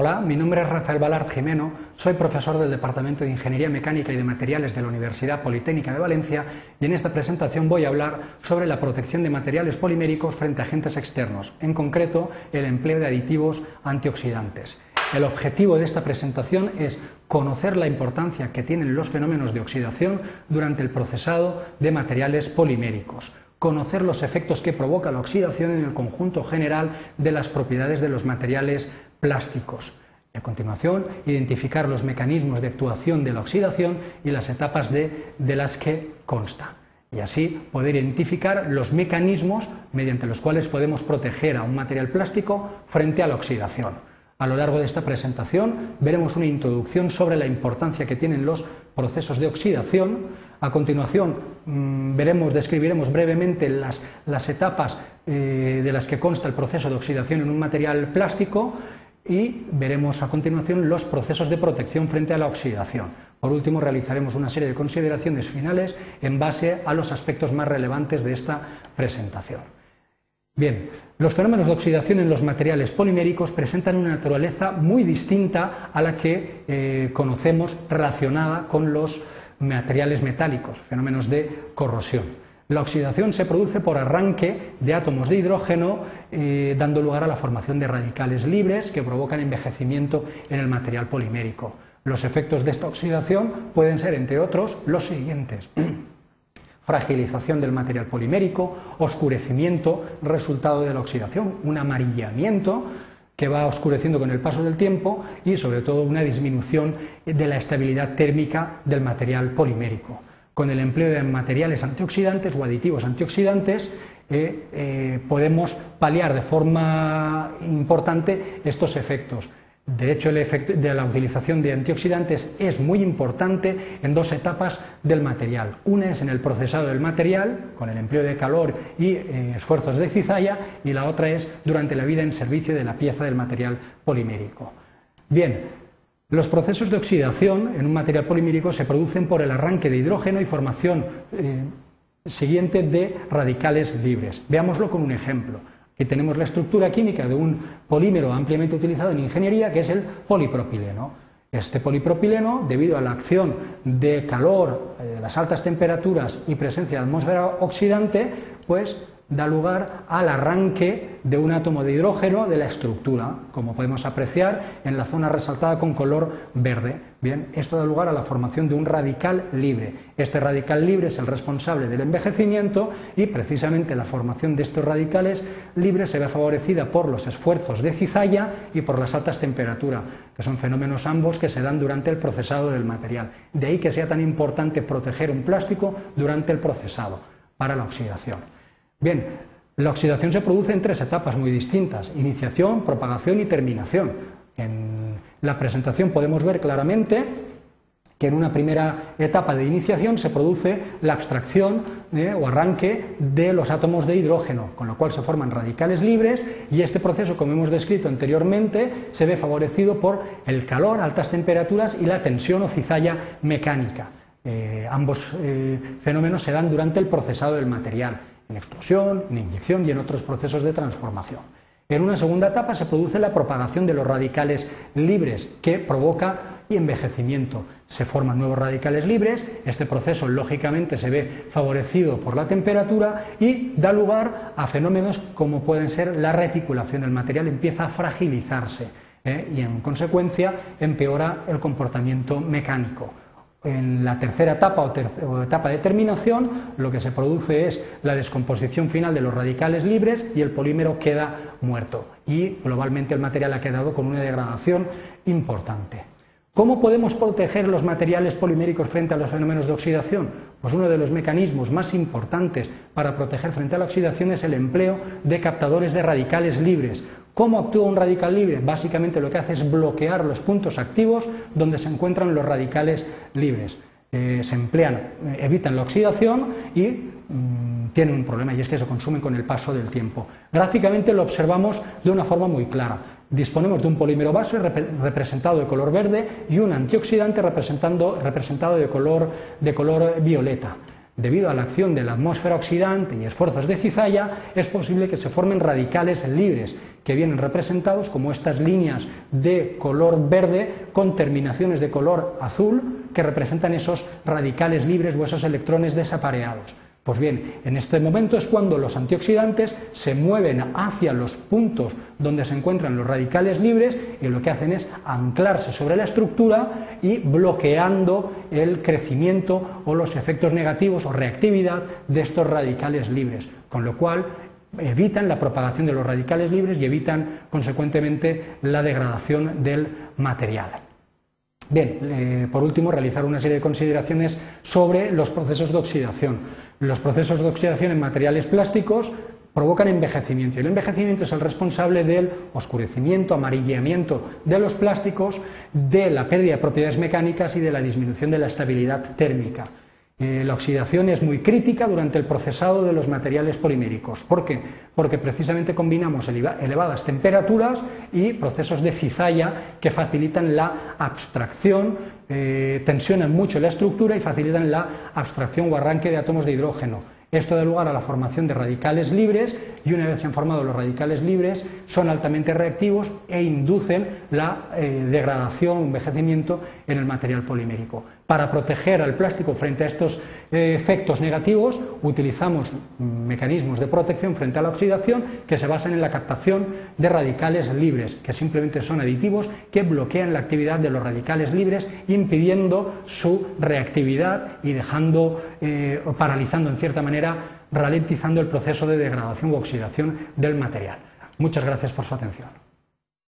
Hola, mi nombre es Rafael Balart Jimeno, soy profesor del Departamento de Ingeniería Mecánica y de Materiales de la Universidad Politécnica de Valencia y en esta presentación voy a hablar sobre la protección de materiales poliméricos frente a agentes externos, en concreto el empleo de aditivos antioxidantes. El objetivo de esta presentación es conocer la importancia que tienen los fenómenos de oxidación durante el procesado de materiales poliméricos conocer los efectos que provoca la oxidación en el conjunto general de las propiedades de los materiales plásticos. a continuación, identificar los mecanismos de actuación de la oxidación y las etapas de, de las que consta. Y así poder identificar los mecanismos mediante los cuales podemos proteger a un material plástico frente a la oxidación. A lo largo de esta presentación veremos una introducción sobre la importancia que tienen los procesos de oxidación. A continuación mm, veremos, describiremos brevemente las, etapas eh, de las que consta el proceso de oxidación en un material plástico y veremos a continuación los procesos de protección frente a la oxidación. Por último, realizaremos una serie de consideraciones finales en base a los aspectos más relevantes de esta presentación. Bien, los fenómenos de oxidación en los materiales poliméricos presentan una naturaleza muy distinta a la que eh, conocemos relacionada con los materiales metálicos, fenómenos de corrosión. La oxidación se produce por arranque de átomos de hidrógeno, eh, dando lugar a la formación de radicales libres que provocan envejecimiento en el material polimérico. Los efectos de esta oxidación pueden ser, entre otros, los siguientes. fragilización del material polimérico, oscurecimiento resultado de la oxidación, un amarillamiento que va oscureciendo con el paso del tiempo y sobre todo una disminución de la estabilidad térmica del material polimérico. Con el empleo de materiales antioxidantes o aditivos antioxidantes eh, eh, podemos paliar de forma importante estos efectos. De hecho, el efecto de la utilización de antioxidantes es muy importante en dos etapas del material. Una es en el procesado del material, con el empleo de calor y eh, esfuerzos de cizalla, y la otra es durante la vida en servicio de la pieza del material polimérico. Bien, los procesos de oxidación en un material polimérico se producen por el arranque de hidrógeno y formación eh, siguiente de radicales libres. Veámoslo con un ejemplo. Aquí tenemos la estructura química de un polímero ampliamente utilizado en ingeniería, que es el polipropileno. Este polipropileno, debido a la acción de calor, eh, las altas temperaturas y presencia de atmósfera oxidante, pues da lugar al arranque de un átomo de hidrógeno de la estructura, como podemos apreciar en la zona resaltada con color verde. Bien, esto da lugar a la formación de un radical libre. Este radical libre es el responsable del envejecimiento y precisamente la formación de estos radicales libres se ve favorecida por los esfuerzos de cizalla y por las altas temperaturas, que son fenómenos ambos que se dan durante el procesado del material. De ahí que sea tan importante proteger un plástico durante el procesado para la oxidación. Bien, la oxidación se produce en tres etapas muy distintas, iniciación, propagación y terminación. En la presentación podemos ver claramente que en una primera etapa de iniciación se produce la abstracción eh, o arranque de los átomos de hidrógeno, con lo cual se forman radicales libres y este proceso, como hemos descrito anteriormente, se ve favorecido por el calor, altas temperaturas y la tensión o cizalla mecánica. Eh, ambos eh, fenómenos se dan durante el procesado del material en explosión, en inyección y en otros procesos de transformación. En una segunda etapa se produce la propagación de los radicales libres que provoca envejecimiento. Se forman nuevos radicales libres, este proceso lógicamente se ve favorecido por la temperatura y da lugar a fenómenos como pueden ser la reticulación. El material empieza a fragilizarse ¿eh? y en consecuencia empeora el comportamiento mecánico. En la tercera etapa o, etapa de terminación, lo que se produce es la descomposición final de los radicales libres y el polímero queda muerto. Y globalmente el material ha quedado con una degradación importante. ¿Cómo podemos proteger los materiales poliméricos frente a los fenómenos de oxidación? Pues uno de los mecanismos más importantes para proteger frente a la oxidación es el empleo de captadores de radicales libres. ¿Cómo actúa un radical libre? Básicamente lo que hace es bloquear los puntos activos donde se encuentran los radicales libres. Eh, se emplean, eh, evitan la oxidación y mm, tienen un problema y es que se consumen con el paso del tiempo. Gráficamente lo observamos de una forma muy clara. Disponemos de un polímero base representado de color verde y un antioxidante representado de color, de color violeta. debido a la acción de la atmósfera oxidante y esfuerzos de cizalla, es posible que se formen radicales libres, que vienen representados como estas líneas de color verde con terminaciones de color azul, que representan esos radicales libres o esos electrones desapareados. Pues bien, en este momento es cuando los antioxidantes se mueven hacia los puntos donde se encuentran los radicales libres y lo que hacen es anclarse sobre la estructura y bloqueando el crecimiento o los efectos negativos o reactividad de estos radicales libres, con lo cual evitan la propagación de los radicales libres y evitan consecuentemente la degradación del material. Bien, eh, por último, realizar una serie de consideraciones sobre los procesos de oxidación. Los procesos de oxidación en materiales plásticos provocan envejecimiento y el envejecimiento es el responsable del oscurecimiento, amarillamiento de los plásticos, de la pérdida de propiedades mecánicas y de la disminución de la estabilidad térmica. Eh, la oxidación es muy crítica durante el procesado de los materiales poliméricos. ¿Por qué? Porque precisamente combinamos elevadas temperaturas y procesos de cizalla que facilitan la abstracción, eh, tensionan mucho la estructura y facilitan la abstracción o arranque de átomos de hidrógeno. Esto da lugar a la formación de radicales libres y una vez se han formado los radicales libres son altamente reactivos e inducen la eh, degradación o envejecimiento en el material polimérico. Para proteger al plástico frente a estos eh, efectos negativos utilizamos mecanismos de protección frente a la oxidación que se basan en la captación de radicales libres, que simplemente son aditivos que bloquean la actividad de los radicales libres impidiendo su reactividad y dejando eh, o paralizando en cierta manera ralentizando el proceso de degradación u oxidación del material. Muchas gracias por su atención.